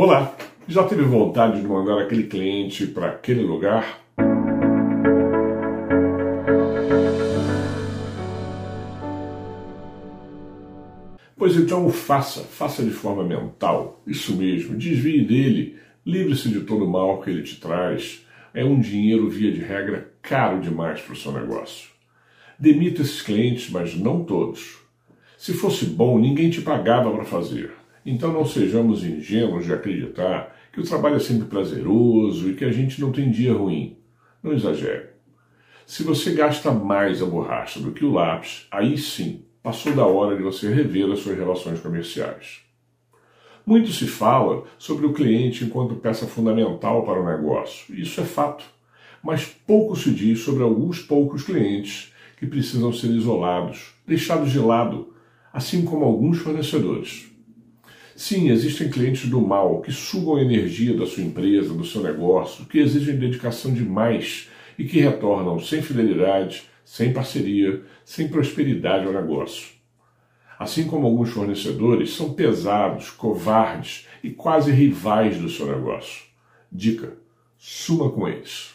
Olá, já teve vontade de mandar aquele cliente para aquele lugar? Pois então faça, faça de forma mental, isso mesmo, desvie dele, livre-se de todo o mal que ele te traz. É um dinheiro, via de regra, caro demais para o seu negócio. Demita esses clientes, mas não todos. Se fosse bom, ninguém te pagava para fazer. Então não sejamos ingênuos de acreditar que o trabalho é sempre prazeroso e que a gente não tem dia ruim. Não exagere. Se você gasta mais a borracha do que o lápis, aí sim passou da hora de você rever as suas relações comerciais. Muito se fala sobre o cliente enquanto peça fundamental para o negócio, isso é fato, mas pouco se diz sobre alguns poucos clientes que precisam ser isolados, deixados de lado, assim como alguns fornecedores. Sim, existem clientes do mal que sugam a energia da sua empresa, do seu negócio, que exigem dedicação demais e que retornam sem fidelidade, sem parceria, sem prosperidade ao negócio. Assim como alguns fornecedores são pesados, covardes e quase rivais do seu negócio. Dica: suma com eles.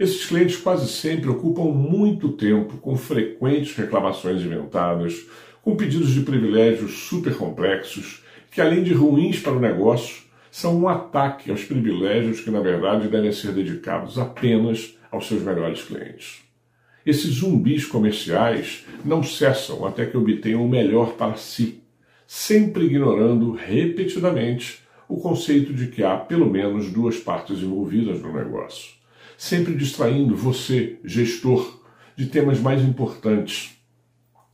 Esses clientes quase sempre ocupam muito tempo com frequentes reclamações inventadas, com pedidos de privilégios super complexos que, além de ruins para o negócio, são um ataque aos privilégios que, na verdade, devem ser dedicados apenas aos seus melhores clientes. Esses zumbis comerciais não cessam até que obtenham o melhor para si, sempre ignorando repetidamente o conceito de que há pelo menos duas partes envolvidas no negócio, sempre distraindo você, gestor, de temas mais importantes,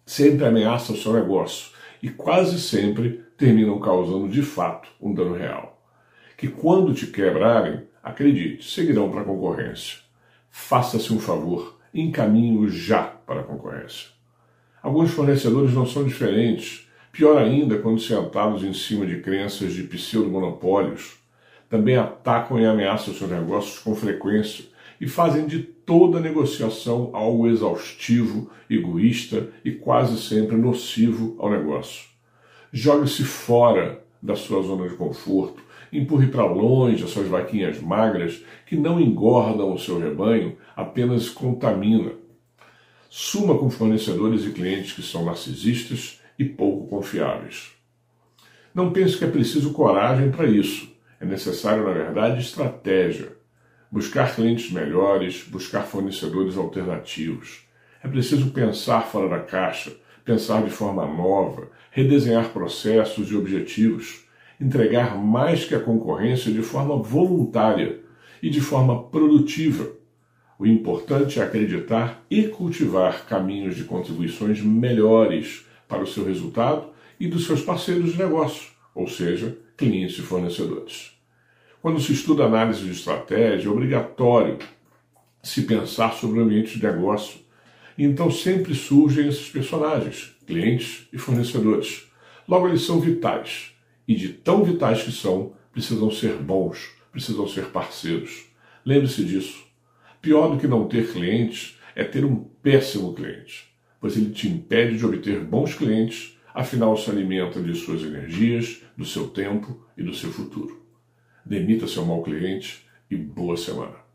sempre ameaça o seu negócio e quase sempre terminam causando de fato um dano real. Que quando te quebrarem, acredite, seguirão para a concorrência. Faça-se um favor, encaminhe-o já para a concorrência. Alguns fornecedores não são diferentes, pior ainda quando sentados em cima de crenças de pseudo-monopólios, também atacam e ameaçam seus negócios com frequência e fazem de toda negociação algo exaustivo, egoísta e quase sempre nocivo ao negócio. Jogue-se fora da sua zona de conforto, empurre para longe as suas vaquinhas magras que não engordam o seu rebanho, apenas contamina. Suma com fornecedores e clientes que são narcisistas e pouco confiáveis. Não pense que é preciso coragem para isso. É necessário, na verdade, estratégia. Buscar clientes melhores, buscar fornecedores alternativos. É preciso pensar fora da caixa, pensar de forma nova, redesenhar processos e objetivos, entregar mais que a concorrência de forma voluntária e de forma produtiva. O importante é acreditar e cultivar caminhos de contribuições melhores para o seu resultado e dos seus parceiros de negócio, ou seja, clientes e fornecedores. Quando se estuda análise de estratégia, é obrigatório se pensar sobre o ambiente de negócio então sempre surgem esses personagens, clientes e fornecedores. Logo, eles são vitais. E de tão vitais que são, precisam ser bons, precisam ser parceiros. Lembre-se disso. Pior do que não ter clientes é ter um péssimo cliente, pois ele te impede de obter bons clientes, afinal se alimenta de suas energias, do seu tempo e do seu futuro. Demita seu mau cliente e boa semana.